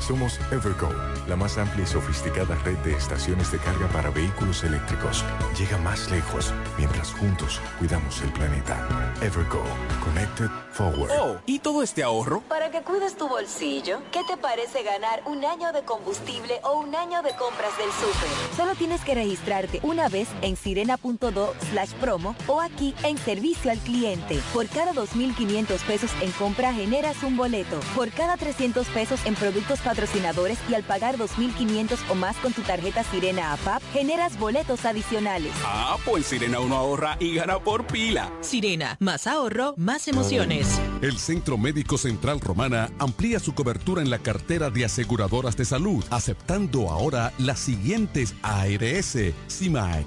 Somos Evergo, la más amplia y sofisticada red de estaciones de carga para vehículos eléctricos. Llega más lejos mientras juntos cuidamos el planeta. Evergo, Connected Forward. Oh, ¿y todo este ahorro? Para que cuides tu bolsillo, ¿qué te parece ganar un año de combustible o un año de compras del súper? Solo tienes que registrarte una vez en sirena.do slash promo o aquí en servicio al cliente. Por cada 2.500 pesos en compra generas un boleto. Por cada 300 pesos en productos patrocinadores y al pagar 2.500 o más con tu tarjeta Sirena APAP, generas boletos adicionales. Ah, pues Sirena uno ahorra y gana por pila. Sirena, más ahorro, más emociones. El Centro Médico Central Romana amplía su cobertura en la cartera de aseguradoras de salud, aceptando ahora las siguientes ARS, CIMAC,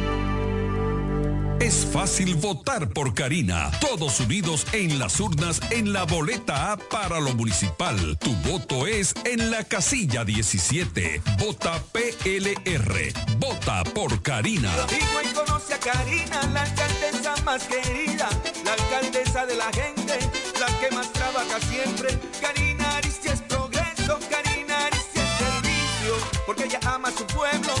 Es fácil votar por Karina. Todos unidos en las urnas en la boleta A para lo municipal. Tu voto es en la casilla 17. Vota PLR. Vota por Karina. Digo y conoce a Karina, la alcaldesa más querida, la alcaldesa de la gente, la que más trabaja siempre. Karina Aristia es progreso, Karina Aristia es servicio, porque ella ama a su pueblo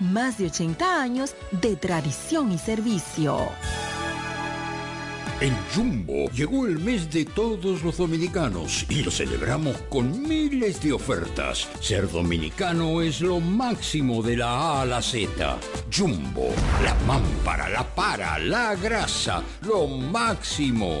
más de 80 años de tradición y servicio. En Jumbo llegó el mes de todos los dominicanos y lo celebramos con miles de ofertas. Ser dominicano es lo máximo de la A a la Z. Jumbo, la mámpara, la para, la grasa, lo máximo.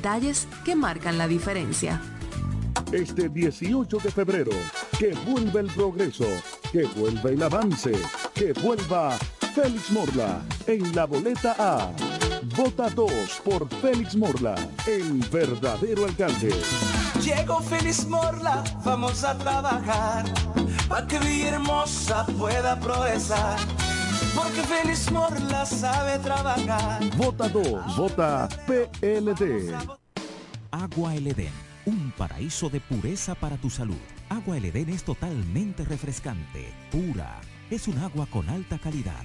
detalles que marcan la diferencia. Este 18 de febrero, que vuelva el progreso, que vuelva el avance, que vuelva Félix Morla en la boleta A. Vota 2 por Félix Morla, el verdadero alcalde. Llegó Feliz Morla, vamos a trabajar para que Villahermosa pueda progresar. Porque Feliz Morla sabe trabajar. Vota 2, vota PLD. Agua El Edén, un paraíso de pureza para tu salud. Agua El Edén es totalmente refrescante, pura. Es un agua con alta calidad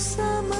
bersama.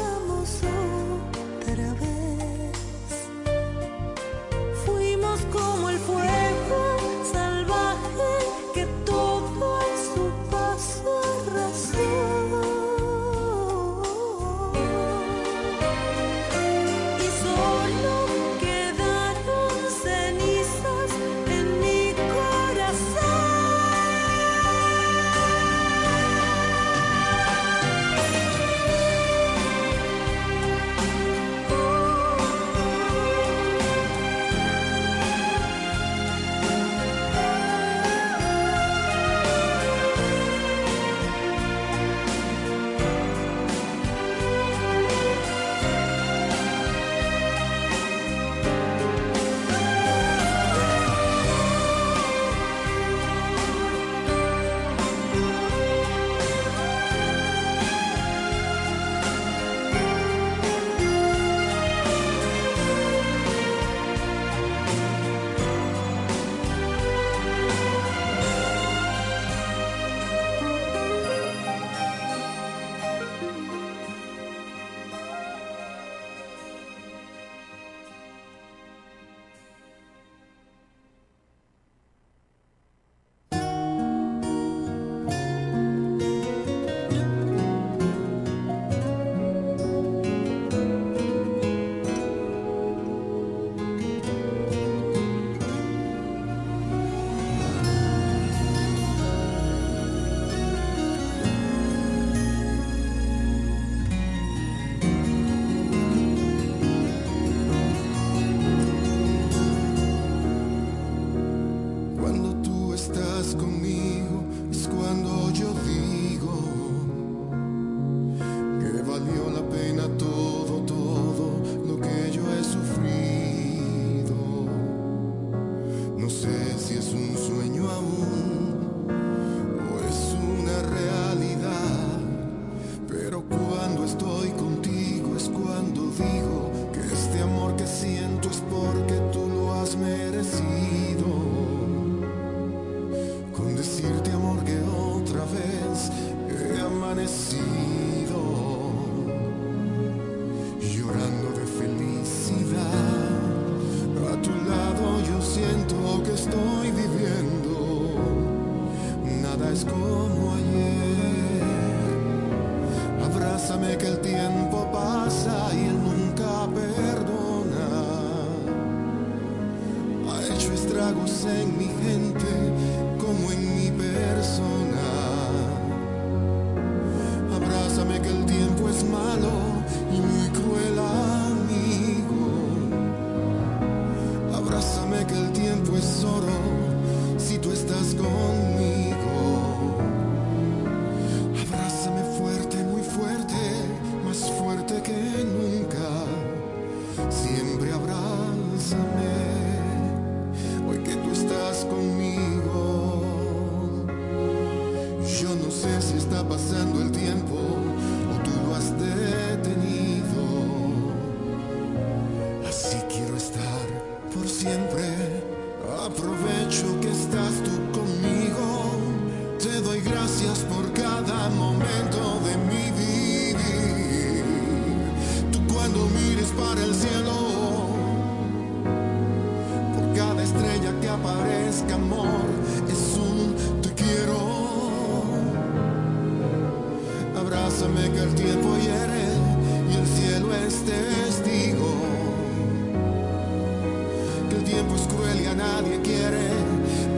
tiempo es cruel y a nadie quiere.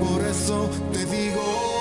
Por eso te digo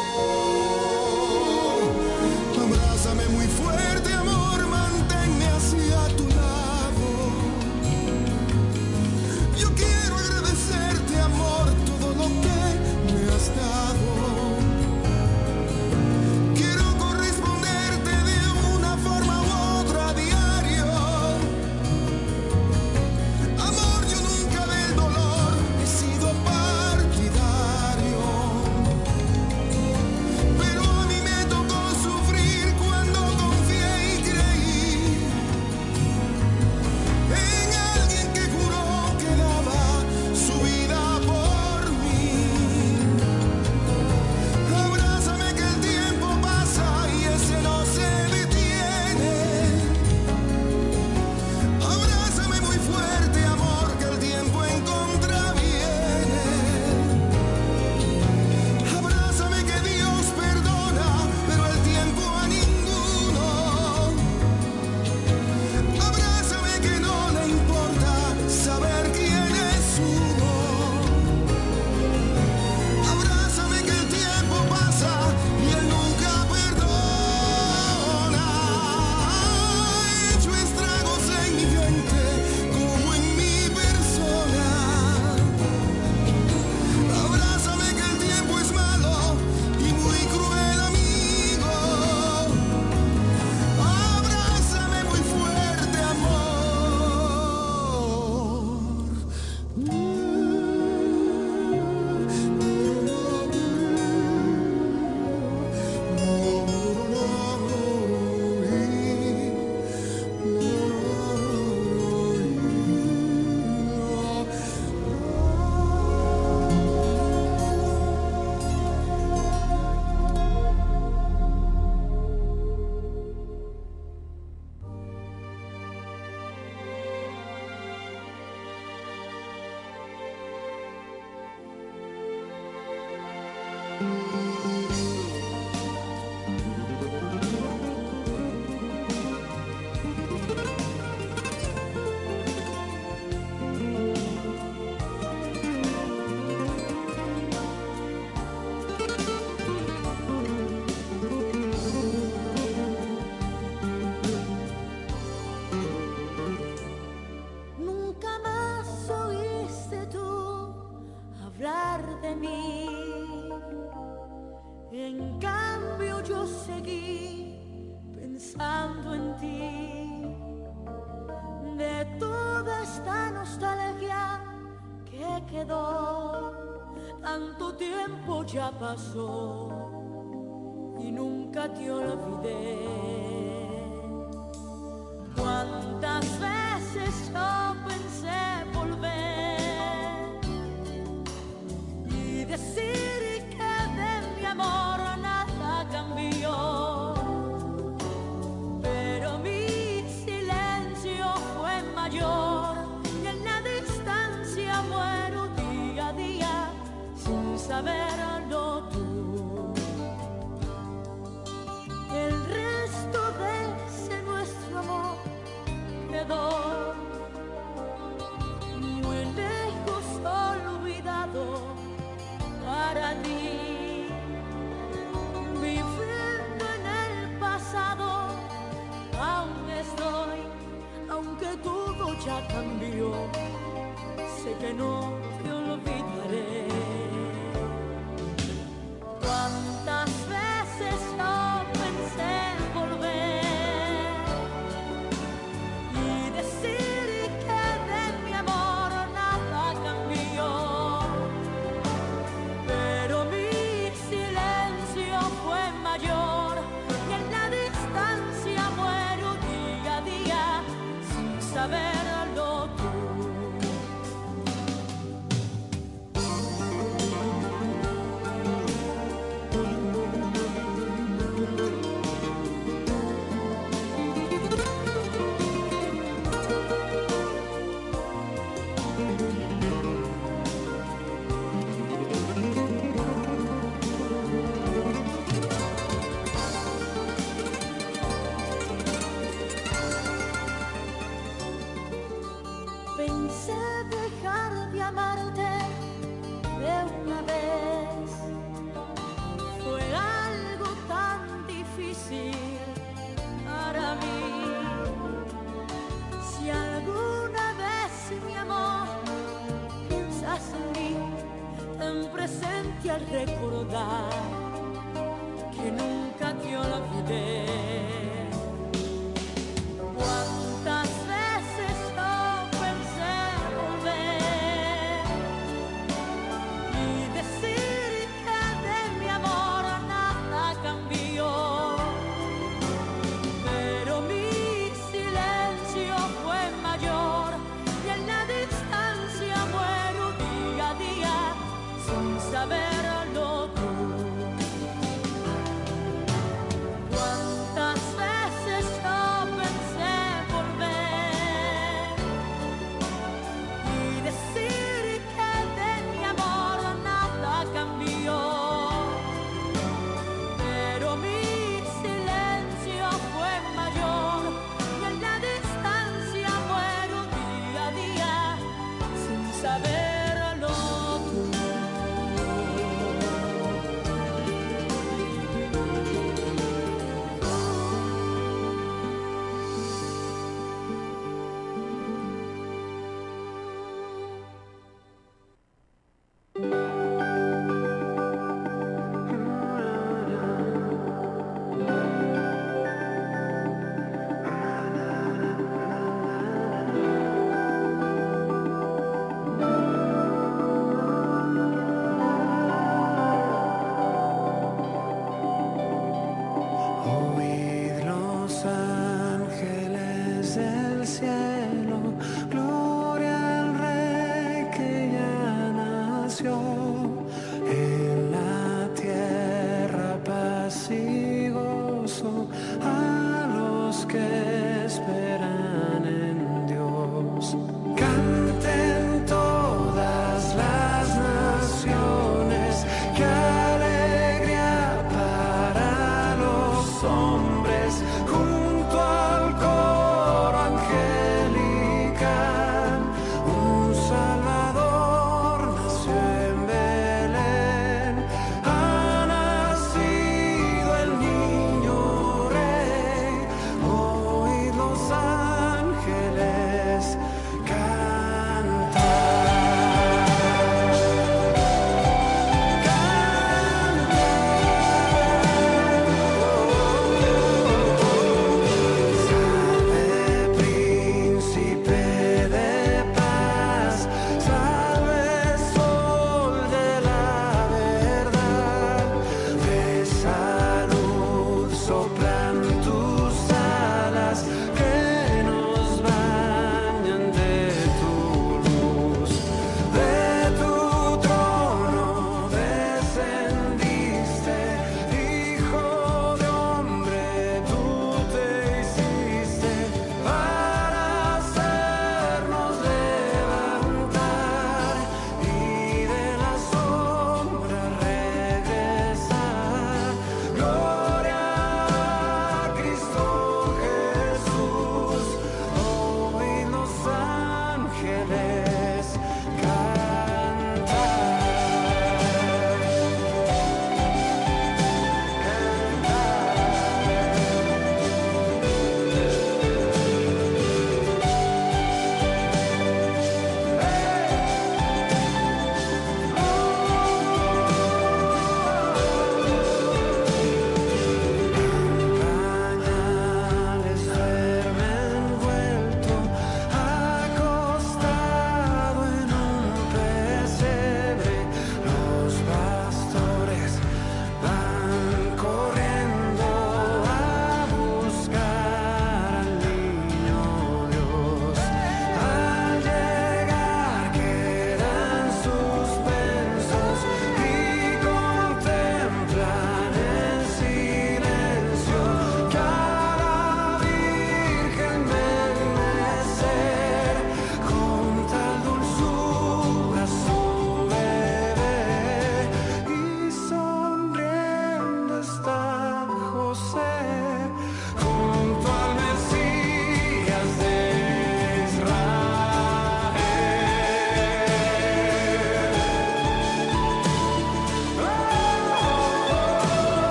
paso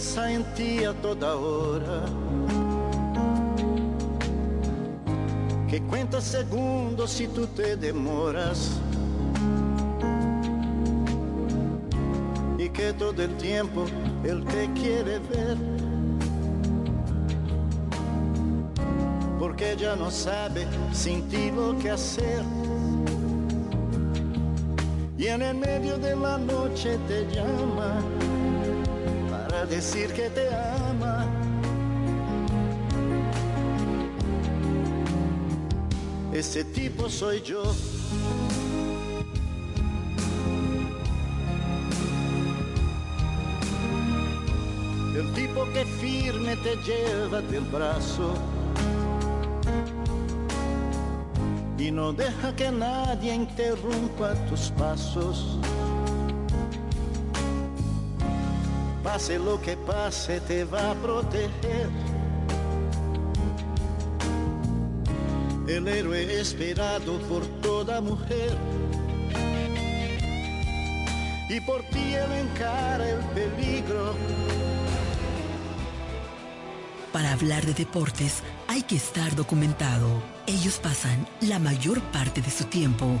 que piensa en ti a toda hora, que cuenta segundos si tú te demoras. Y que todo el tiempo él te quiere ver. Porque ya no sabe sin ti lo que hacer y en el medio de la noche te llama decir que te ama. Ese tipo soy yo. El tipo que firme te lleva del brazo y no deja que nadie interrumpa tus pasos. Pase lo que pase, te va a proteger. El héroe esperado por toda mujer. Y por ti él encara el peligro. Para hablar de deportes hay que estar documentado. Ellos pasan la mayor parte de su tiempo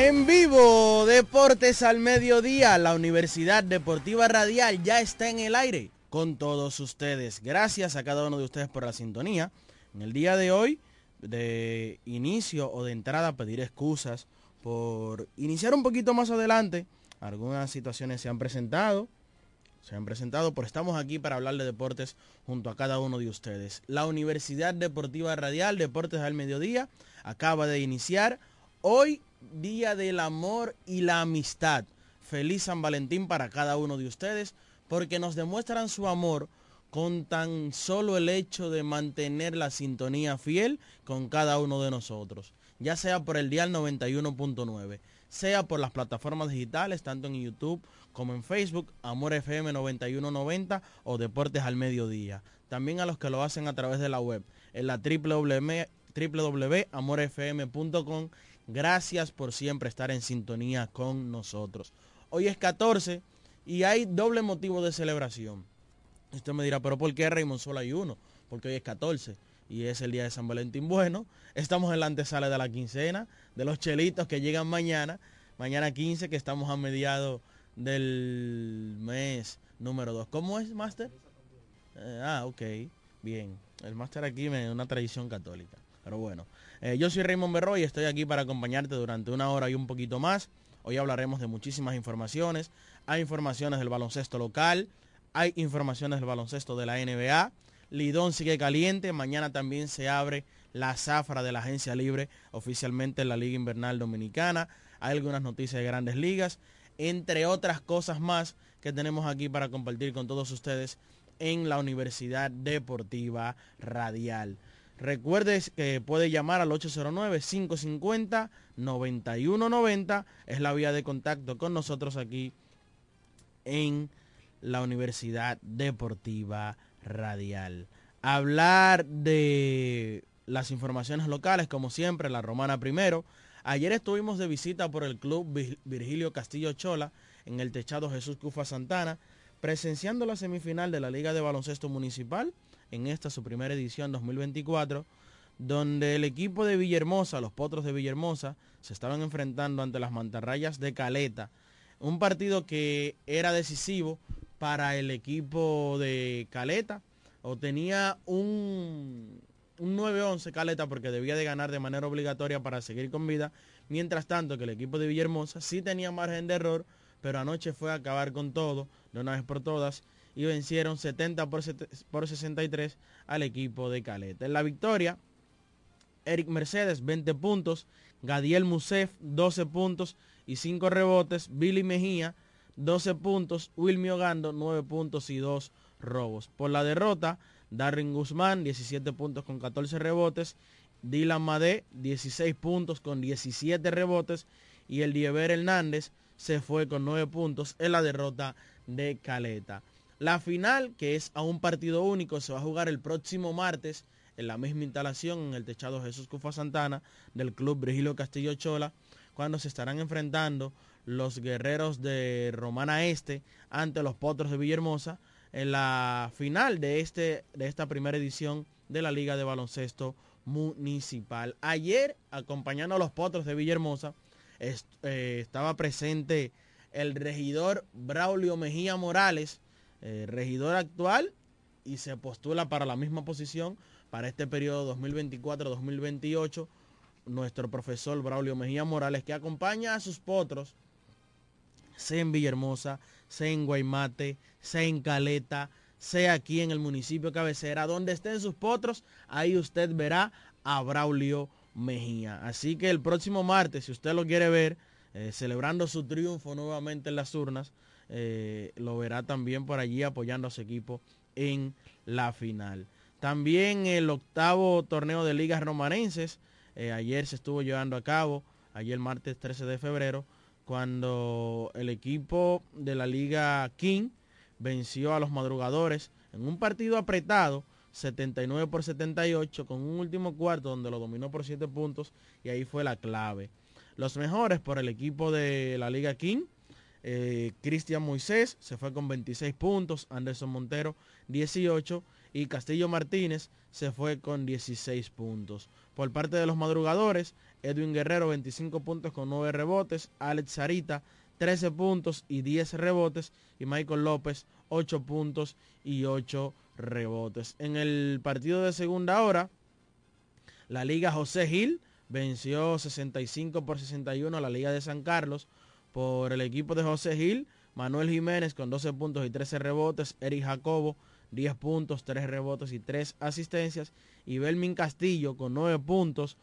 En vivo, Deportes al Mediodía, la Universidad Deportiva Radial ya está en el aire con todos ustedes. Gracias a cada uno de ustedes por la sintonía. En el día de hoy, de inicio o de entrada, pedir excusas por iniciar un poquito más adelante. Algunas situaciones se han presentado, se han presentado, pero estamos aquí para hablar de deportes junto a cada uno de ustedes. La Universidad Deportiva Radial, Deportes al Mediodía, acaba de iniciar. Hoy, Día del Amor y la Amistad. Feliz San Valentín para cada uno de ustedes, porque nos demuestran su amor con tan solo el hecho de mantener la sintonía fiel con cada uno de nosotros, ya sea por el dial 91.9, sea por las plataformas digitales, tanto en YouTube como en Facebook, Amor FM 9190 o Deportes al Mediodía. También a los que lo hacen a través de la web, en la www.amorfm.com. Gracias por siempre estar en sintonía con nosotros. Hoy es 14 y hay doble motivo de celebración. Usted me dirá, pero ¿por qué Raymond solo hay uno? Porque hoy es 14 y es el día de San Valentín. Bueno, estamos en la antesala de la quincena, de los chelitos que llegan mañana, mañana 15, que estamos a mediados del mes número 2. ¿Cómo es, Máster? Eh, ah, ok, bien. El Máster aquí es una tradición católica. Pero bueno, eh, yo soy Raymond Berro y estoy aquí para acompañarte durante una hora y un poquito más. Hoy hablaremos de muchísimas informaciones. Hay informaciones del baloncesto local, hay informaciones del baloncesto de la NBA. Lidón sigue caliente. Mañana también se abre la zafra de la agencia libre oficialmente en la Liga Invernal Dominicana. Hay algunas noticias de grandes ligas, entre otras cosas más que tenemos aquí para compartir con todos ustedes en la Universidad Deportiva Radial. Recuerde que puede llamar al 809-550-9190. Es la vía de contacto con nosotros aquí en la Universidad Deportiva Radial. Hablar de las informaciones locales, como siempre, la Romana primero. Ayer estuvimos de visita por el Club Virgilio Castillo Chola en el techado Jesús Cufa Santana, presenciando la semifinal de la Liga de Baloncesto Municipal en esta su primera edición 2024, donde el equipo de Villahermosa, los Potros de Villahermosa, se estaban enfrentando ante las mantarrayas de Caleta. Un partido que era decisivo para el equipo de Caleta, o tenía un, un 9-11 Caleta porque debía de ganar de manera obligatoria para seguir con vida, mientras tanto que el equipo de Villahermosa sí tenía margen de error, pero anoche fue a acabar con todo, de una vez por todas, y vencieron 70 por, por 63 al equipo de Caleta. En la victoria, Eric Mercedes 20 puntos, Gadiel Musef 12 puntos y 5 rebotes, Billy Mejía 12 puntos, Wilmy Ogando 9 puntos y 2 robos. Por la derrota, Darren Guzmán 17 puntos con 14 rebotes, Dylan Madé 16 puntos con 17 rebotes y el Diever Hernández se fue con 9 puntos en la derrota de Caleta. La final, que es a un partido único, se va a jugar el próximo martes en la misma instalación en el techado Jesús Cufa Santana del club Virgilio Castillo Chola, cuando se estarán enfrentando los guerreros de Romana Este ante los Potros de Villahermosa en la final de, este, de esta primera edición de la Liga de Baloncesto Municipal. Ayer, acompañando a los Potros de Villahermosa, eh, estaba presente el regidor Braulio Mejía Morales, eh, regidor actual, y se postula para la misma posición para este periodo 2024-2028, nuestro profesor Braulio Mejía Morales, que acompaña a sus potros, sea en Villahermosa, sea en Guaymate, sea en Caleta, sea aquí en el municipio cabecera, donde estén sus potros, ahí usted verá a Braulio Mejía. Así que el próximo martes, si usted lo quiere ver, eh, celebrando su triunfo nuevamente en las urnas, eh, lo verá también por allí apoyando a su equipo en la final. También el octavo torneo de ligas romanenses, eh, ayer se estuvo llevando a cabo, ayer martes 13 de febrero, cuando el equipo de la Liga King venció a los madrugadores en un partido apretado, 79 por 78, con un último cuarto donde lo dominó por 7 puntos y ahí fue la clave. Los mejores por el equipo de la Liga King, eh, Cristian Moisés se fue con 26 puntos, Anderson Montero 18 y Castillo Martínez se fue con 16 puntos. Por parte de los madrugadores, Edwin Guerrero 25 puntos con 9 rebotes, Alex Sarita 13 puntos y 10 rebotes y Michael López 8 puntos y 8 rebotes. En el partido de segunda hora, la Liga José Gil venció 65 por 61 a la Liga de San Carlos por el equipo de José Gil, Manuel Jiménez con 12 puntos y 13 rebotes, Eric Jacobo 10 puntos, 3 rebotes y 3 asistencias y Belmin Castillo con 9 puntos,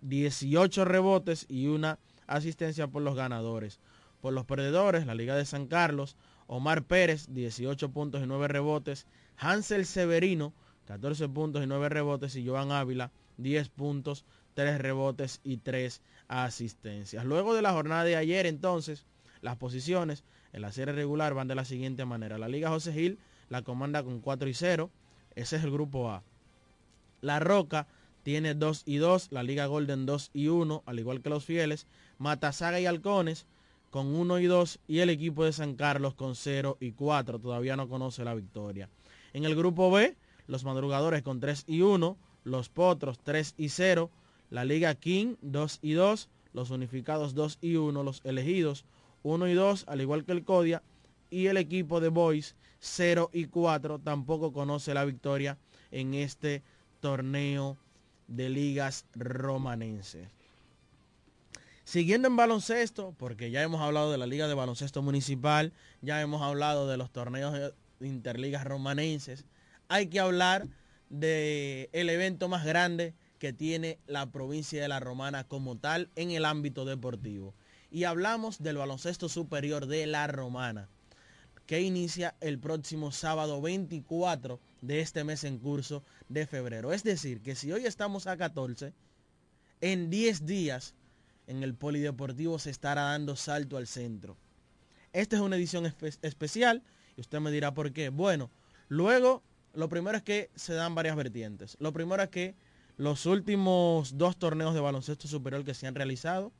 18 rebotes y una asistencia por los ganadores. Por los perdedores, la Liga de San Carlos, Omar Pérez, 18 puntos y 9 rebotes, Hansel Severino, 14 puntos y 9 rebotes y Joan Ávila, 10 puntos, 3 rebotes y 3 asistencias. Luego de la jornada de ayer, entonces, las posiciones en la serie regular van de la siguiente manera. La Liga José Gil la comanda con 4 y 0. Ese es el grupo A. La Roca tiene 2 y 2. La Liga Golden 2 y 1, al igual que los fieles. Matasaga y Halcones con 1 y 2. Y el equipo de San Carlos con 0 y 4. Todavía no conoce la victoria. En el grupo B, los madrugadores con 3 y 1. Los Potros 3 y 0. La Liga King 2 y 2. Los unificados 2 y 1. Los elegidos 1 y 2, al igual que el Codia. Y el equipo de Boys 0 y 4 tampoco conoce la victoria en este torneo de ligas romanenses. Siguiendo en baloncesto, porque ya hemos hablado de la Liga de Baloncesto Municipal, ya hemos hablado de los torneos de interligas romanenses, hay que hablar del el evento más grande que tiene la provincia de La Romana como tal en el ámbito deportivo. Y hablamos del baloncesto superior de La Romana, que inicia el próximo sábado 24 de este mes en curso de febrero. Es decir, que si hoy estamos a 14, en 10 días en el Polideportivo se estará dando salto al centro. Esta es una edición espe- especial y usted me dirá por qué. Bueno, luego lo primero es que se dan varias vertientes. Lo primero es que los últimos dos torneos de baloncesto superior que se han realizado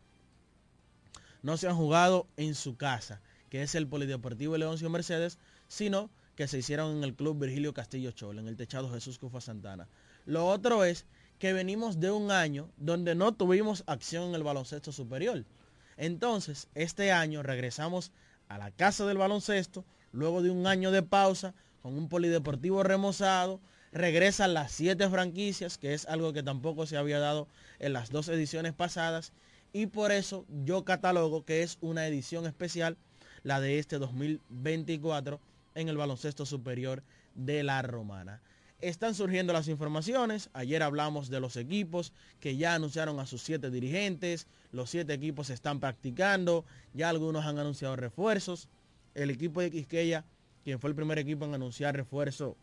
no se han jugado en su casa, que es el Polideportivo Leoncio Mercedes, sino que se hicieron en el Club Virgilio Castillo Chol, en el techado Jesús Cufa Santana. Lo otro es que venimos de un año donde no tuvimos acción en el baloncesto superior. Entonces, este año regresamos a la casa del baloncesto, luego de un año de pausa, con un polideportivo remozado, regresan las siete franquicias, que es algo que tampoco se había dado en las dos ediciones pasadas, y por eso yo catalogo que es una edición especial, la de este 2024, en el baloncesto superior de la Romana. Están surgiendo las informaciones. Ayer hablamos de los equipos que ya anunciaron a sus siete dirigentes. Los siete equipos están practicando. Ya algunos han anunciado refuerzos. El equipo de Quisqueya, quien fue el primer equipo en anunciar refuerzo,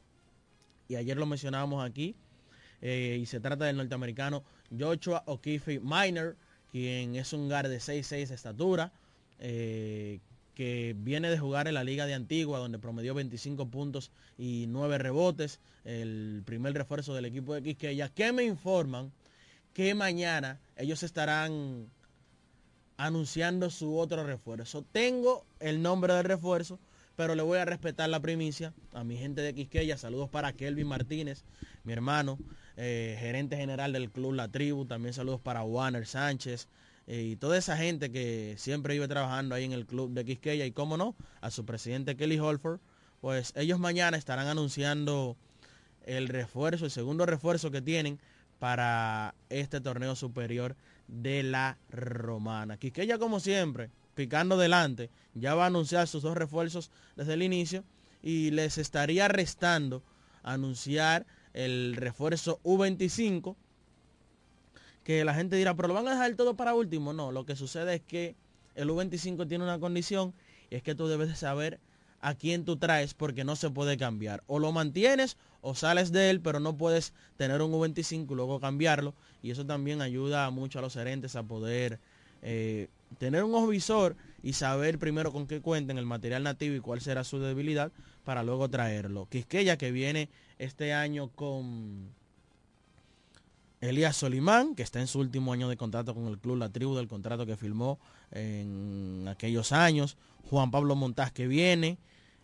y ayer lo mencionábamos aquí, eh, y se trata del norteamericano Joshua O'Keefe Minor, quien es un guard de 6'6 de estatura, eh, que viene de jugar en la Liga de Antigua, donde promedió 25 puntos y 9 rebotes, el primer refuerzo del equipo de Quisqueya, que me informan que mañana ellos estarán anunciando su otro refuerzo. Tengo el nombre del refuerzo, pero le voy a respetar la primicia a mi gente de Quisqueya. Saludos para Kelvin Martínez, mi hermano, eh, gerente general del club La Tribu. También saludos para Warner Sánchez, eh, y toda esa gente que siempre iba trabajando ahí en el club de Quisqueya y cómo no, a su presidente Kelly Holford, pues ellos mañana estarán anunciando el refuerzo, el segundo refuerzo que tienen para este torneo superior de la Romana. Quisqueya como siempre, picando delante, ya va a anunciar sus dos refuerzos desde el inicio y les estaría restando anunciar el refuerzo U25 que la gente dirá, pero lo van a dejar todo para último. No, lo que sucede es que el U25 tiene una condición y es que tú debes de saber a quién tú traes porque no se puede cambiar. O lo mantienes o sales de él, pero no puedes tener un U25 y luego cambiarlo. Y eso también ayuda mucho a los gerentes a poder eh, tener un ojo visor y saber primero con qué cuenten el material nativo y cuál será su debilidad para luego traerlo. Quisqueya que viene este año con Elías Solimán, que está en su último año de contrato con el club La Tribu, del contrato que firmó en aquellos años. Juan Pablo Montaz que viene.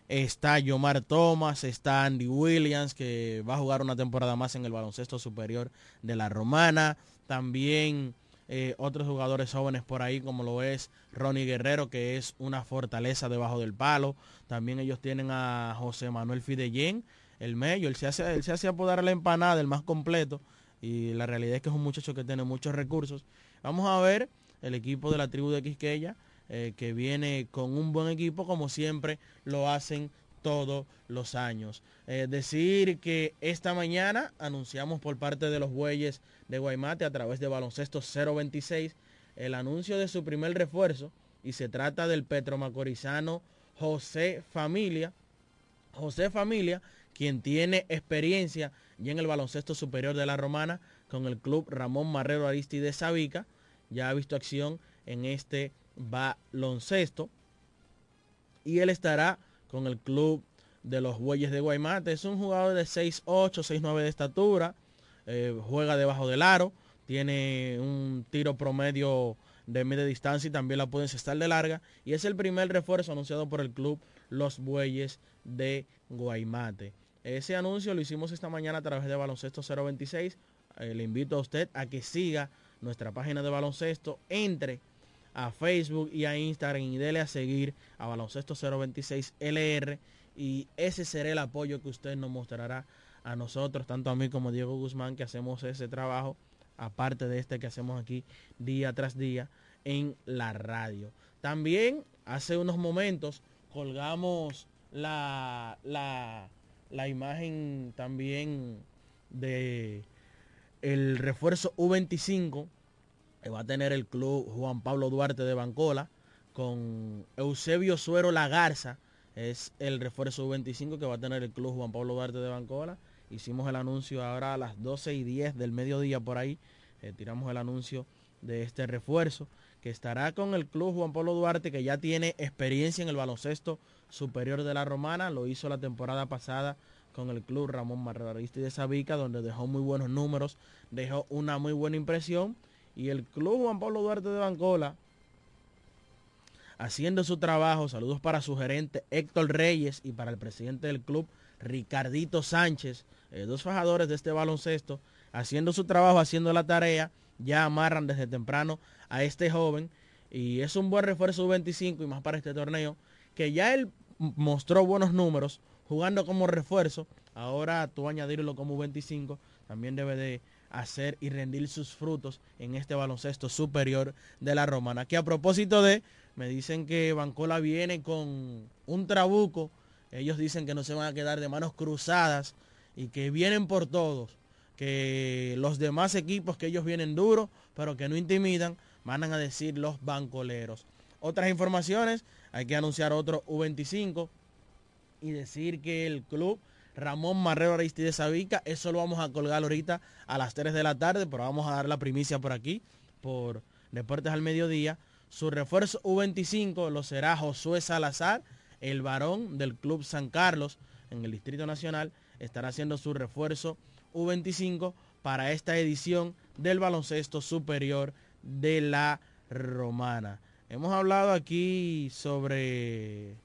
Está Yomar Thomas, está Andy Williams, que va a jugar una temporada más en el baloncesto superior de la Romana. También eh, otros jugadores jóvenes por ahí, como lo es Ronnie Guerrero, que es una fortaleza debajo del palo. También ellos tienen a José Manuel Fidellén, el medio. Él se hace, él se hace apodar la empanada, el más completo y la realidad es que es un muchacho que tiene muchos recursos. Vamos a ver el equipo de la tribu de Quisqueya, eh, que viene con un buen equipo, como siempre lo hacen todos los años. Eh, decir que esta mañana anunciamos por parte de los bueyes de Guaymate a través de baloncesto 026 el anuncio de su primer refuerzo y se trata del petromacorizano José Familia. José Familia, quien tiene experiencia y en el baloncesto superior de la Romana con el club Ramón Marrero Aristide Sabica. Ya ha visto acción en este baloncesto. Y él estará con el club de los Bueyes de Guaymate. Es un jugador de 6'8, 6'9 de estatura. Eh, juega debajo del aro. Tiene un tiro promedio de media distancia y también la puede estar de larga. Y es el primer refuerzo anunciado por el club Los Bueyes de Guaymate. Ese anuncio lo hicimos esta mañana a través de Baloncesto 026. Eh, le invito a usted a que siga nuestra página de baloncesto, entre a Facebook y a Instagram y dele a seguir a Baloncesto 026 LR y ese será el apoyo que usted nos mostrará a nosotros, tanto a mí como a Diego Guzmán, que hacemos ese trabajo, aparte de este que hacemos aquí día tras día en la radio. También hace unos momentos colgamos la, la la imagen también de el refuerzo U25 va a tener el club Juan Pablo Duarte de Bancola con Eusebio Suero Lagarza es el refuerzo U25 que va a tener el club Juan Pablo Duarte de Bancola hicimos el anuncio ahora a las 12 y 10 del mediodía por ahí eh, tiramos el anuncio de este refuerzo que estará con el club Juan Pablo Duarte que ya tiene experiencia en el baloncesto superior de la Romana, lo hizo la temporada pasada con el club Ramón Marraristi de Sabica, donde dejó muy buenos números, dejó una muy buena impresión. Y el club Juan Pablo Duarte de Bancola, haciendo su trabajo, saludos para su gerente Héctor Reyes y para el presidente del club Ricardito Sánchez, eh, dos fajadores de este baloncesto, haciendo su trabajo, haciendo la tarea, ya amarran desde temprano a este joven y es un buen refuerzo 25 y más para este torneo, que ya él mostró buenos números jugando como refuerzo. Ahora tú añadirlo como 25 también debe de hacer y rendir sus frutos en este baloncesto superior de la Romana. Que a propósito de, me dicen que Bancola viene con un trabuco Ellos dicen que no se van a quedar de manos cruzadas y que vienen por todos, que los demás equipos que ellos vienen duros, pero que no intimidan, van a decir los bancoleros. Otras informaciones, hay que anunciar otro U25 y decir que el club Ramón Marrero Aristides Sabica, eso lo vamos a colgar ahorita a las 3 de la tarde, pero vamos a dar la primicia por aquí, por Deportes al Mediodía. Su refuerzo U25 lo será Josué Salazar, el varón del Club San Carlos en el Distrito Nacional, estará haciendo su refuerzo U25 para esta edición del baloncesto superior de la Romana. Hemos hablado aquí sobre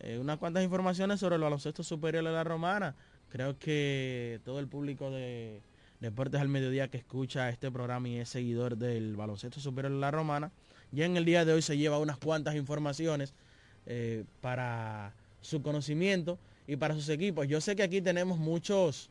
eh, unas cuantas informaciones sobre el baloncesto superior de la Romana. Creo que todo el público de Deportes al Mediodía que escucha este programa y es seguidor del baloncesto superior de la Romana, ya en el día de hoy se lleva unas cuantas informaciones eh, para su conocimiento y para sus equipos. Yo sé que aquí tenemos muchos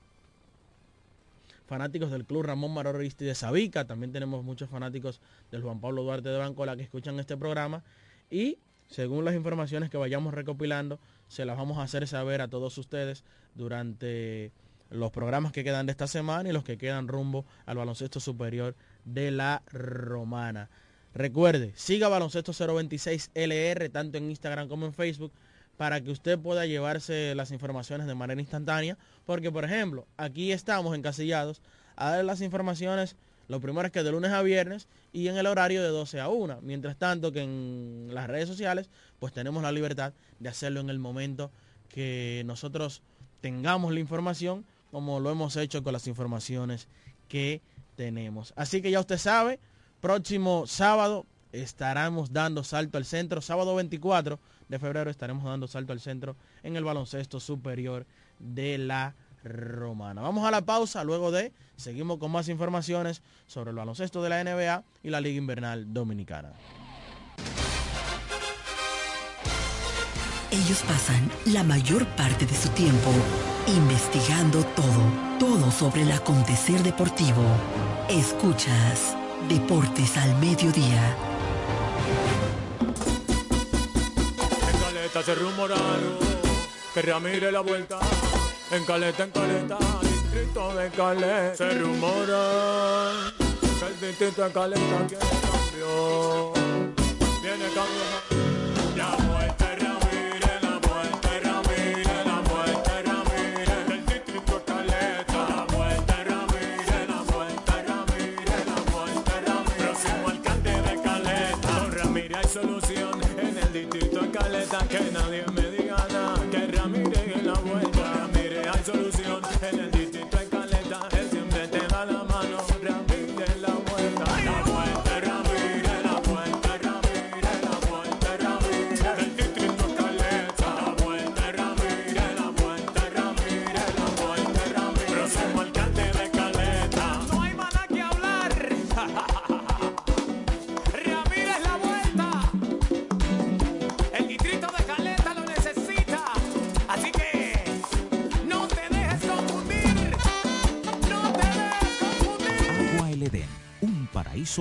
fanáticos del Club Ramón Maroristi de Sabica, también tenemos muchos fanáticos del Juan Pablo Duarte de Bancola que escuchan este programa y según las informaciones que vayamos recopilando, se las vamos a hacer saber a todos ustedes durante los programas que quedan de esta semana y los que quedan rumbo al baloncesto superior de la Romana. Recuerde, siga Baloncesto 026 LR tanto en Instagram como en Facebook para que usted pueda llevarse las informaciones de manera instantánea. Porque, por ejemplo, aquí estamos encasillados a dar las informaciones, lo primero es que de lunes a viernes y en el horario de 12 a 1. Mientras tanto que en las redes sociales, pues tenemos la libertad de hacerlo en el momento que nosotros tengamos la información, como lo hemos hecho con las informaciones que tenemos. Así que ya usted sabe, próximo sábado estaremos dando salto al centro, sábado 24 de febrero estaremos dando salto al centro en el baloncesto superior de la Romana. Vamos a la pausa, luego de seguimos con más informaciones sobre el baloncesto de la NBA y la Liga Invernal Dominicana. Ellos pasan la mayor parte de su tiempo investigando todo, todo sobre el acontecer deportivo. Escuchas Deportes al Mediodía se rumoraron que Ramírez la vuelta en caleta, en caleta, distrito de Caleta. Se rumora que el distrito de Caleta quiere cambio. Viene cambio. La vuelta de Ramírez, la vuelta de Ramírez, la vuelta de Ramírez. Del distrito de Caleta. La vuelta de Ramírez, la vuelta de Ramírez, la vuelta de Ramírez. Próximo alcalde de Caleta. Ramírez hay solución en el distrito de Caleta. Que nadie me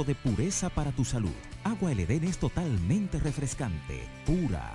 de pureza para tu salud. Agua El Edén es totalmente refrescante, pura.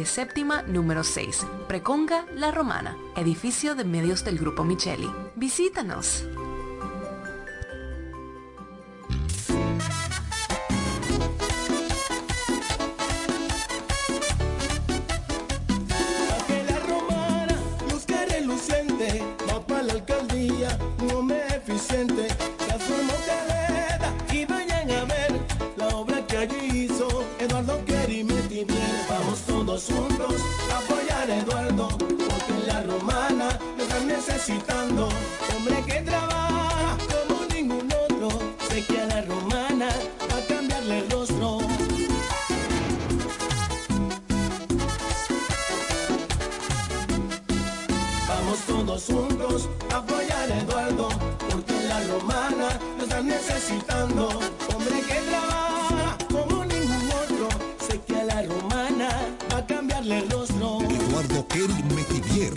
séptima número 6, Preconga La Romana, edificio de medios del Grupo Micheli. Visítanos. Todos juntos a apoyar a Eduardo, porque la romana lo están necesitando, hombre que trabaja como ningún otro, sé que a la romana va a cambiarle el rostro. Vamos todos juntos a apoyar a Eduardo, porque la romana lo están necesitando. Kerry Metivier,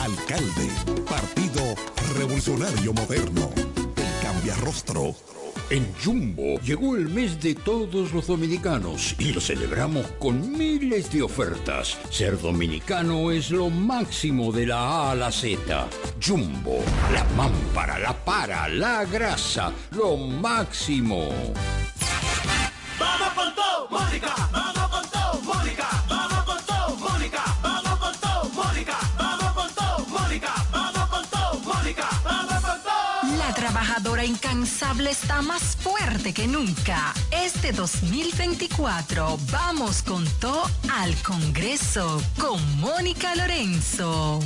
alcalde, Partido Revolucionario Moderno, el cambia rostro. En Jumbo llegó el mes de todos los dominicanos y lo celebramos con miles de ofertas. Ser dominicano es lo máximo de la A a la Z. Jumbo, la mámpara, la para, la grasa, lo máximo. Vamos con todo, Mónica. La trabajadora incansable está más fuerte que nunca. Este 2024 vamos con todo al Congreso con Mónica Lorenzo.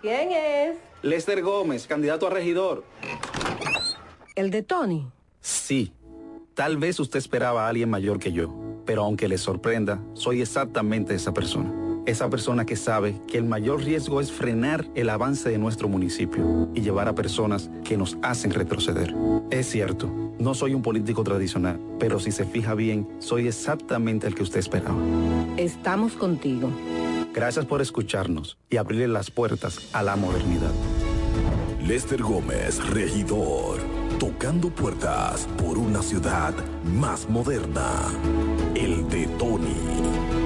¿Quién es? Lester Gómez, candidato a regidor. ¿El de Tony? Sí, tal vez usted esperaba a alguien mayor que yo, pero aunque le sorprenda, soy exactamente esa persona. Esa persona que sabe que el mayor riesgo es frenar el avance de nuestro municipio y llevar a personas que nos hacen retroceder. Es cierto, no soy un político tradicional, pero si se fija bien, soy exactamente el que usted esperaba. Estamos contigo. Gracias por escucharnos y abrirle las puertas a la modernidad. Lester Gómez, regidor, tocando puertas por una ciudad más moderna. El de Tony.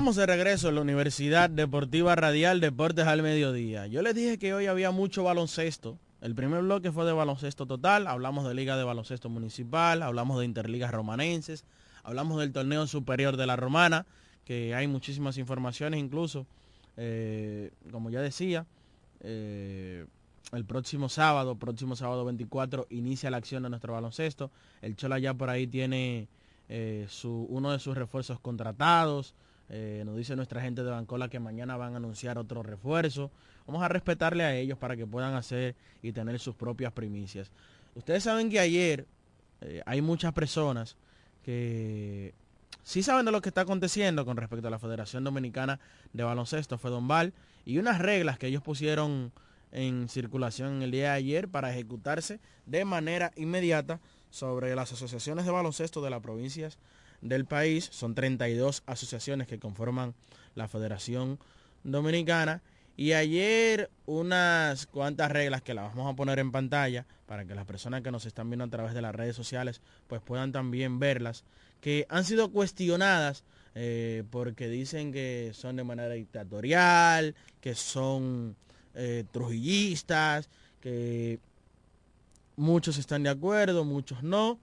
Estamos de regreso en la Universidad Deportiva Radial Deportes al Mediodía. Yo les dije que hoy había mucho baloncesto. El primer bloque fue de baloncesto total, hablamos de Liga de Baloncesto Municipal, hablamos de Interligas Romanenses, hablamos del torneo superior de la Romana, que hay muchísimas informaciones incluso, eh, como ya decía, eh, el próximo sábado, próximo sábado 24, inicia la acción de nuestro baloncesto. El Chola ya por ahí tiene eh, su, uno de sus refuerzos contratados. Eh, nos dice nuestra gente de Bancola que mañana van a anunciar otro refuerzo. Vamos a respetarle a ellos para que puedan hacer y tener sus propias primicias. Ustedes saben que ayer eh, hay muchas personas que sí saben de lo que está aconteciendo con respecto a la Federación Dominicana de Baloncesto, Fedombal, y unas reglas que ellos pusieron en circulación el día de ayer para ejecutarse de manera inmediata sobre las asociaciones de baloncesto de las provincias del país. Son 32 asociaciones que conforman la Federación Dominicana. Y ayer unas cuantas reglas que las vamos a poner en pantalla para que las personas que nos están viendo a través de las redes sociales pues puedan también verlas, que han sido cuestionadas eh, porque dicen que son de manera dictatorial, que son eh, trujillistas, que muchos están de acuerdo, muchos no.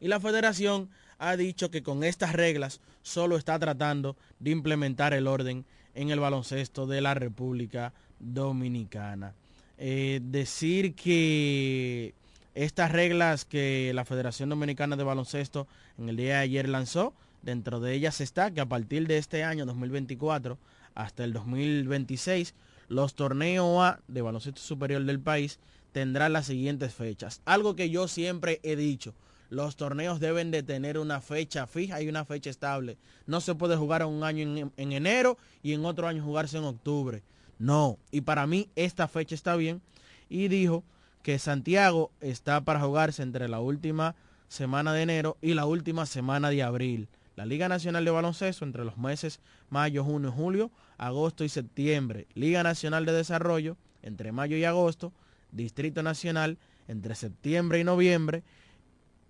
Y la federación ha dicho que con estas reglas solo está tratando de implementar el orden en el baloncesto de la República Dominicana. Eh, decir que estas reglas que la Federación Dominicana de Baloncesto en el día de ayer lanzó, dentro de ellas está que a partir de este año 2024 hasta el 2026, los torneos A de baloncesto superior del país tendrán las siguientes fechas. Algo que yo siempre he dicho, los torneos deben de tener una fecha fija y una fecha estable. No se puede jugar un año en, en, enero y en otro año jugarse en octubre. No, y para mí esta fecha está bien. Y dijo que Santiago está para jugarse entre la última semana de enero y la última semana de abril. La Liga Nacional de Baloncesto entre los meses mayo, junio, julio, agosto y septiembre. Liga Nacional de Desarrollo entre mayo y agosto. Distrito Nacional entre septiembre y noviembre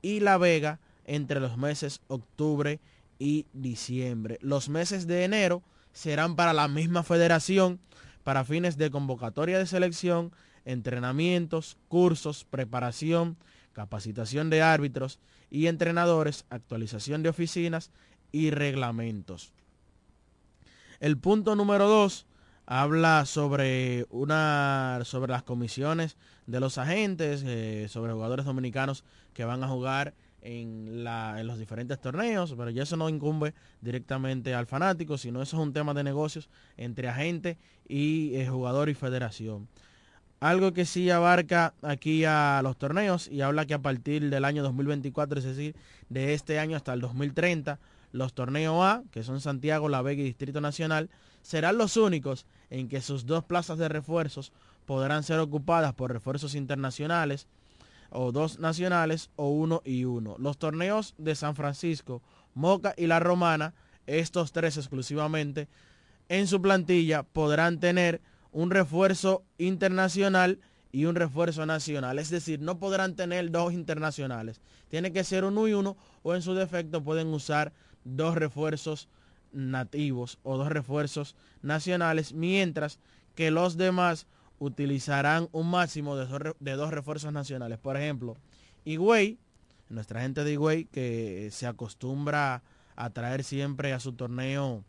y La Vega entre los meses octubre y diciembre. Los meses de enero serán para la misma federación para fines de convocatoria de selección, entrenamientos, cursos, preparación, capacitación de árbitros y entrenadores, actualización de oficinas y reglamentos. El punto número dos habla sobre una sobre las comisiones de los agentes, eh, sobre jugadores dominicanos que van a jugar en, la, en, los diferentes torneos, pero ya eso no incumbe directamente al fanático, sino eso es un tema de negocios entre agente y eh, jugador y federación. Algo que sí abarca aquí a los torneos y habla que a partir del año 2024, es decir, de este año hasta el 2030, los torneos A, que son Santiago, La Vega y Distrito Nacional, serán los únicos en que sus dos plazas de refuerzos podrán ser ocupadas por refuerzos internacionales o dos nacionales o uno y uno. Los torneos de San Francisco, Moca y La Romana, estos tres exclusivamente, en su plantilla podrán tener un refuerzo internacional y un refuerzo nacional. Es decir, no podrán tener dos internacionales. Tiene que ser uno y uno o en su defecto pueden usar dos refuerzos nativos o dos refuerzos nacionales, mientras que los demás utilizarán un máximo de dos, refuerzos nacionales. Por ejemplo, Higüey, nuestra gente de Higüey, que se acostumbra a traer siempre a su torneo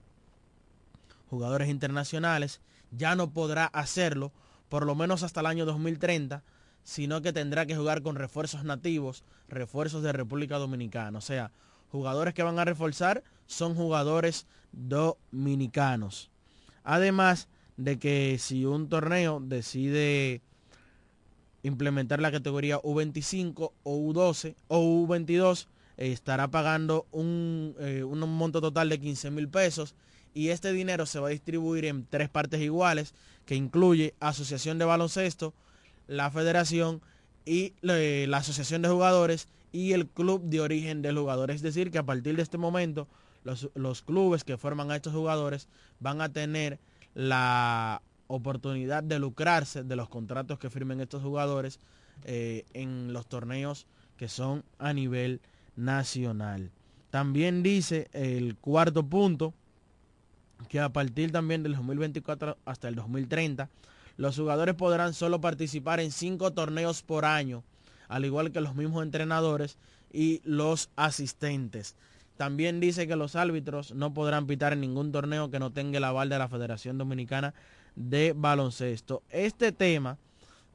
jugadores internacionales, ya no podrá hacerlo por lo menos hasta el año 2030, sino que tendrá que jugar con refuerzos nativos, refuerzos de República Dominicana. O sea, jugadores que van a reforzar son jugadores dominicanos. Además de que si un torneo decide implementar la categoría U25 o U12 o U22, eh, estará pagando un, eh, un monto total de 15 mil pesos y este dinero se va a distribuir en tres partes iguales, que incluye Asociación de Baloncesto, la Federación y eh, la Asociación de Jugadores y el Club de Origen del Jugador. Es decir, que a partir de este momento los, los clubes que forman a estos jugadores van a tener la oportunidad de lucrarse de los contratos que firmen estos jugadores eh, en los torneos que son a nivel nacional. También dice el cuarto punto que a partir también del 2024 hasta el 2030, los jugadores podrán solo participar en cinco torneos por año, al igual que los mismos entrenadores y los asistentes. También dice que los árbitros no podrán pitar en ningún torneo que no tenga el aval de la Federación Dominicana de Baloncesto. Este tema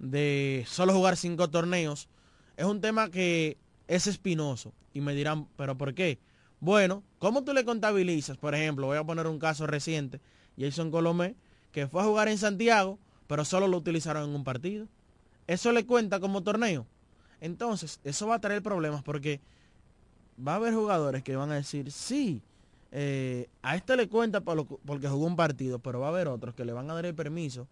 de solo jugar cinco torneos es un tema que es espinoso. Y me dirán, ¿pero por qué? Bueno, ¿cómo tú le contabilizas? Por ejemplo, voy a poner un caso reciente. Jason Colomé, que fue a jugar en Santiago, pero solo lo utilizaron en un partido. ¿Eso le cuenta como torneo? Entonces, eso va a traer problemas porque va a haber jugadores que van a decir, sí, eh, a este le cuenta porque jugó un partido, pero va a haber otros que le van a dar el permiso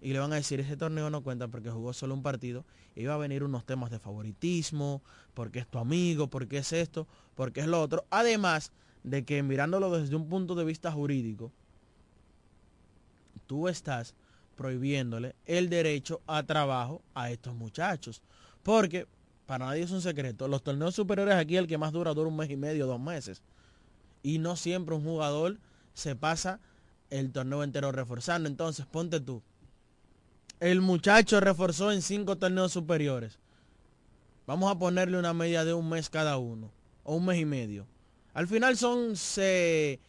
y le van a decir, ese torneo no cuenta porque jugó solo un partido. Y va a venir unos temas de favoritismo, porque es tu amigo, porque es esto, porque es lo otro. Además de que mirándolo desde un punto de vista jurídico, tú estás prohibiéndole el derecho a trabajo a estos muchachos. Porque, para nadie es un secreto, los torneos superiores aquí el que más dura dura un mes y medio, dos meses. Y no siempre un jugador se pasa el torneo entero reforzando. Entonces, ponte tú. El muchacho reforzó en cinco torneos superiores. Vamos a ponerle una media de un mes cada uno. O un mes y medio. Al final son eh,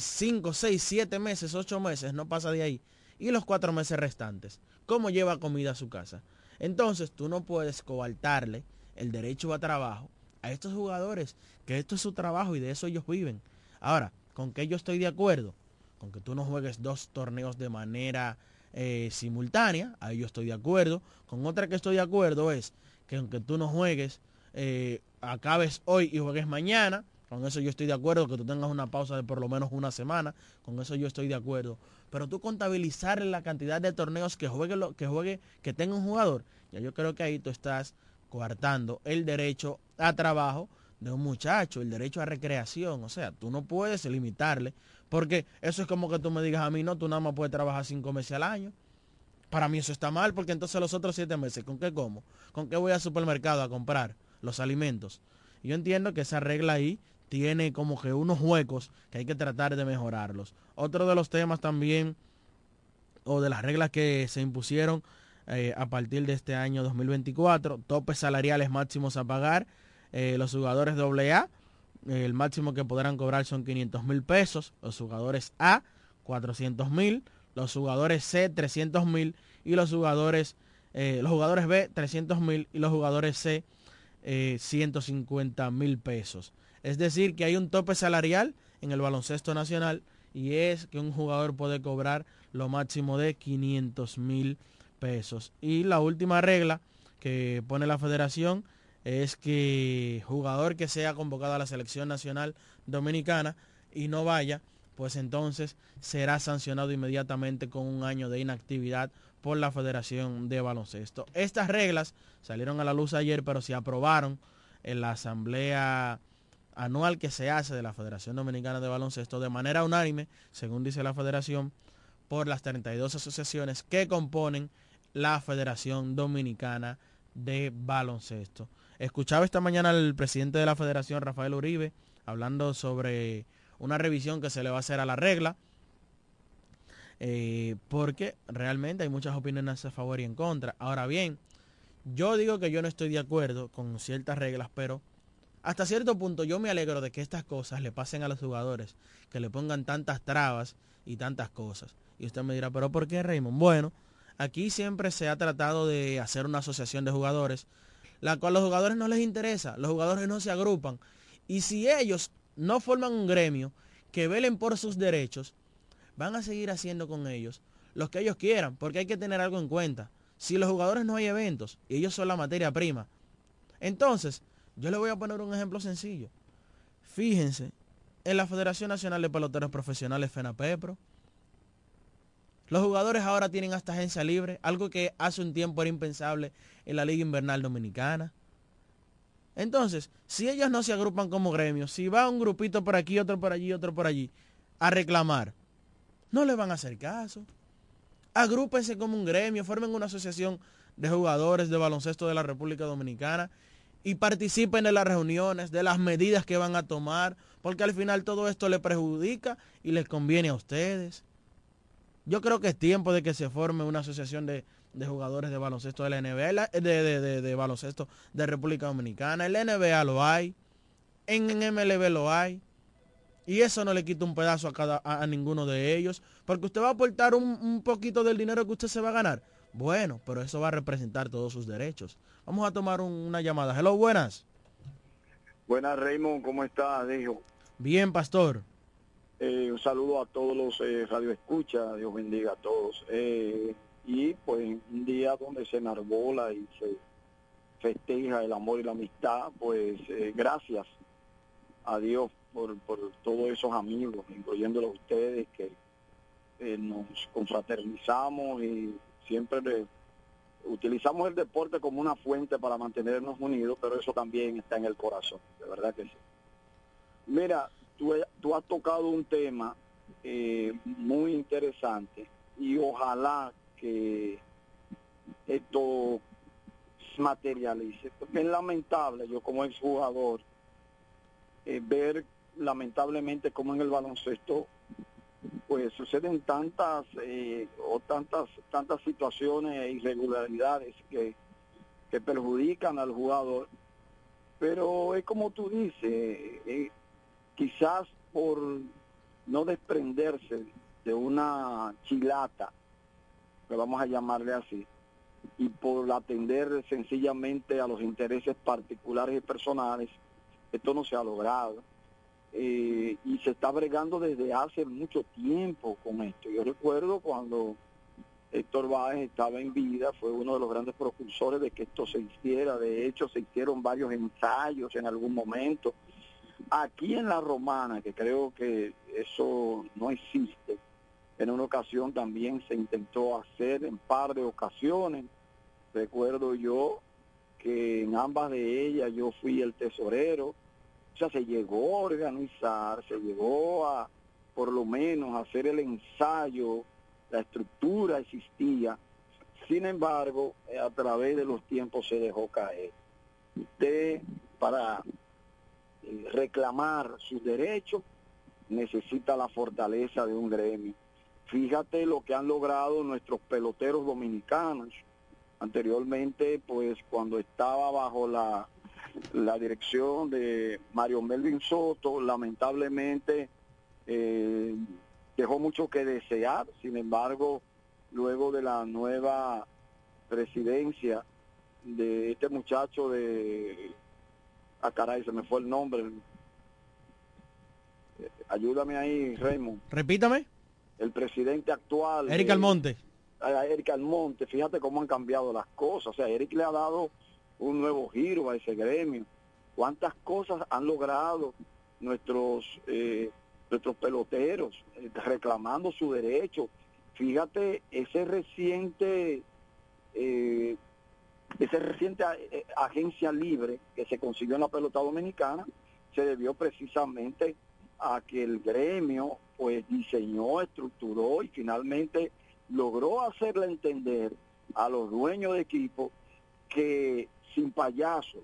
cinco, seis, siete meses, ocho meses. No pasa de ahí y los cuatro meses restantes. ¿Cómo lleva comida a su casa? Entonces tú no puedes coartarle el derecho a trabajo a estos jugadores, que esto es su trabajo y de eso ellos viven. Ahora, ¿con qué yo estoy de acuerdo? Con que tú no juegues dos torneos de manera eh, simultánea, ahí yo estoy de acuerdo. Con otra que estoy de acuerdo es que aunque tú no juegues, eh, acabes hoy y juegues mañana, con eso yo estoy de acuerdo, que tú tengas una pausa de por lo menos una semana, con eso yo estoy de acuerdo pero tú contabilizar la cantidad de torneos que juegue, lo, que juegue, que tenga un jugador, ya yo creo que ahí tú estás coartando el derecho a trabajo de un muchacho, el derecho a recreación. O sea, tú no puedes limitarle, porque eso es como que tú me digas a mí, no, tú nada más puedes trabajar cinco meses al año. Para mí eso está mal, porque entonces los otros siete meses, ¿con qué como? ¿Con qué voy al supermercado a comprar los alimentos? Yo entiendo que esa regla ahí tiene como que unos huecos que hay que tratar de mejorarlos. Otro de los temas también, o de las reglas que se impusieron eh, a partir de este año 2024, topes salariales máximos a pagar. Eh, los jugadores AA, el máximo que podrán cobrar son 500 mil pesos. Los jugadores A, 400 mil. Los jugadores C, 300 mil. Y los jugadores, eh, los jugadores B, 300 mil. Y los jugadores C, 150 mil pesos. Es decir, que hay un tope salarial en el baloncesto nacional y es que un jugador puede cobrar lo máximo de 500 mil pesos. Y la última regla que pone la federación es que jugador que sea convocado a la selección nacional dominicana y no vaya, pues entonces será sancionado inmediatamente con un año de inactividad por la Federación de Baloncesto. Estas reglas salieron a la luz ayer, pero se aprobaron en la Asamblea anual que se hace de la Federación Dominicana de Baloncesto de manera unánime, según dice la federación, por las 32 asociaciones que componen la Federación Dominicana de Baloncesto. Escuchaba esta mañana al presidente de la federación, Rafael Uribe, hablando sobre una revisión que se le va a hacer a la regla, eh, porque realmente hay muchas opiniones a favor y en contra. Ahora bien, yo digo que yo no estoy de acuerdo con ciertas reglas, pero hasta cierto punto yo me alegro de que estas cosas le pasen a los jugadores, que le pongan tantas trabas y tantas cosas. Y usted me dirá, pero ¿por qué Raymond? Bueno, aquí siempre se ha tratado de hacer una asociación de jugadores, la cual a los jugadores no les interesa, los jugadores no se agrupan. Y si ellos no forman un gremio que velen por sus derechos, van a seguir haciendo con ellos lo que ellos quieran, porque hay que tener algo en cuenta. Si los jugadores no hay eventos y ellos son la materia prima, entonces yo le voy a poner un ejemplo sencillo. Fíjense, en la Federación Nacional de Peloteros Profesionales FENAPEPRO, los jugadores ahora tienen hasta agencia libre, algo que hace un tiempo era impensable en la Liga Invernal Dominicana. Entonces, si ellos no se agrupan como gremios, si va un grupito por aquí, otro por allí, otro por allí, a reclamar, no le van a hacer caso. Agrúpense como un gremio, formen una asociación de jugadores de baloncesto de la República Dominicana y participen de las reuniones, de las medidas que van a tomar, porque al final todo esto le perjudica y les conviene a ustedes. Yo creo que es tiempo de que se forme una asociación de, de jugadores de baloncesto de la NBA, de, de- de- baloncesto de República Dominicana. En la NBA lo hay, en, MLB lo hay. Y eso no le quita un pedazo a, cada, a ninguno de ellos, porque usted va a aportar un, un poquito del dinero que usted se va a ganar. Bueno, pero eso va a representar todos sus derechos. Vamos a tomar un- una llamada. Hello, buenas. Buenas, Raymond, ¿cómo estás, hijo? Bien, pastor. Eh, un saludo a todos los eh, radioescuchas, Dios bendiga a todos. Eh, y pues un día donde se enarbola y se festeja el amor y la amistad, pues eh, gracias a Dios por, por todos esos amigos, incluyéndolo a ustedes, que eh, nos confraternizamos y siempre le- utilizamos el deporte como una fuente para mantenernos unidos, pero eso también está en el corazón, de verdad que sí. Mira, tú, tú has tocado un tema eh, muy interesante y ojalá que esto materialice. Es lamentable, yo como exjugador, eh, ver lamentablemente como en el baloncesto pues suceden tantas eh, o tantas tantas situaciones e irregularidades que, que perjudican al jugador. Pero es como tú dices eh, quizás por no desprenderse de una chilata que vamos a llamarle así y por atender sencillamente a los intereses particulares y personales esto no se ha logrado eh, y se está bregando desde hace mucho tiempo con esto. Yo recuerdo cuando Héctor Báez estaba en vida, fue uno de los grandes propulsores de que esto se hiciera. De hecho, se hicieron varios ensayos en algún momento. Aquí en la Romana, que creo que eso no existe, en una ocasión también se intentó hacer en par de ocasiones. Recuerdo yo que en ambas de ellas yo fui el tesorero. O sea, se llegó a organizar, se llegó a, por lo menos, a hacer el ensayo, la estructura existía. Sin embargo, eh, a través de los tiempos se dejó caer. Usted, para eh, reclamar sus derechos, necesita la fortaleza de un gremio. Fíjate lo que han logrado nuestros peloteros dominicanos. Anteriormente, pues cuando estaba bajo la la dirección de Mario Melvin Soto, lamentablemente eh, dejó mucho que desear, sin embargo, luego de la nueva presidencia de este muchacho de... Ah, caray, se me fue el nombre. Eh, Ayúdame ahí, Raymond. Repítame. El presidente actual. Eric Almonte. a Eric Almonte, fíjate cómo han cambiado las cosas. O sea, Eric le ha dado un nuevo giro a ese gremio. ¿Cuántas cosas han logrado nuestros eh, nuestros peloteros eh, reclamando su derecho? Fíjate ese reciente eh, ese reciente agencia libre que se consiguió en la pelota dominicana se debió precisamente a que el gremio pues diseñó, estructuró y finalmente logró hacerle entender a los dueños de equipo que sin payaso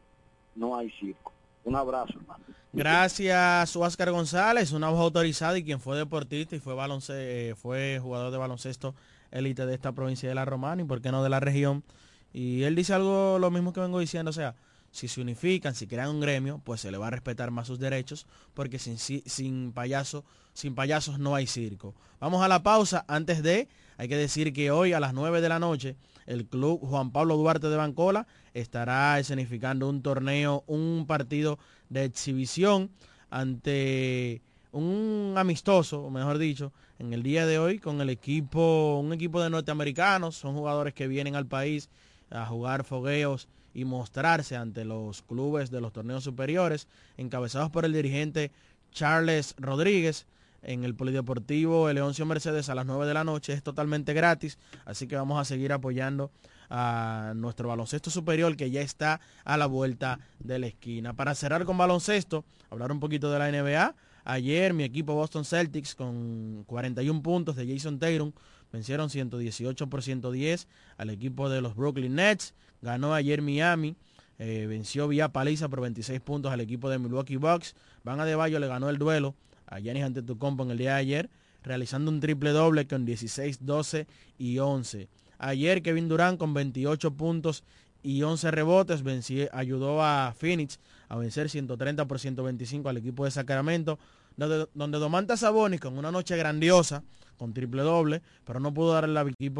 no hay circo. Un abrazo, hermano. Gracias, Oscar González, una voz autorizada y quien fue deportista y fue, balonce eh, fue jugador de baloncesto élite de esta provincia de La Romana y por qué no de la región. Y él dice algo lo mismo que vengo diciendo, o sea, si se unifican, si crean un gremio, pues se le va a respetar más sus derechos, porque sin, si- sin payaso, sin payasos no hay circo. Vamos a la pausa. Antes de, hay que decir que hoy a las 9 de la noche, el club Juan Pablo Duarte de Bancola estará escenificando un torneo, un partido de exhibición ante un amistoso, mejor dicho, en el día de hoy con el equipo, un equipo de norteamericanos, son jugadores que vienen al país a jugar fogueos y mostrarse ante los clubes de los torneos superiores, encabezados por el dirigente Charles Rodríguez en el Polideportivo Leoncio Mercedes a las 9 de la noche. Es totalmente gratis, así que vamos a seguir apoyando a nuestro baloncesto superior que ya está a la vuelta de la esquina. Para cerrar con baloncesto, hablar un poquito de la NBA. Ayer mi equipo Boston Celtics con 41 puntos de Jason Tatum vencieron 118 por 110 al equipo de los Brooklyn Nets. Ganó ayer Miami eh, venció vía paliza por 26 puntos al equipo de Milwaukee Bucks. Van Adebayo le ganó el duelo a Giannis Antetokounmpo en el día de ayer, realizando un triple doble con 16, 12 y 11. Ayer Kevin Durant con 28 puntos y 11 rebotes venció, ayudó a Phoenix a vencer 130 por 125 al equipo de Sacramento, donde, donde Domantas Sabonis con una noche grandiosa, con triple doble, pero no pudo darle al equipo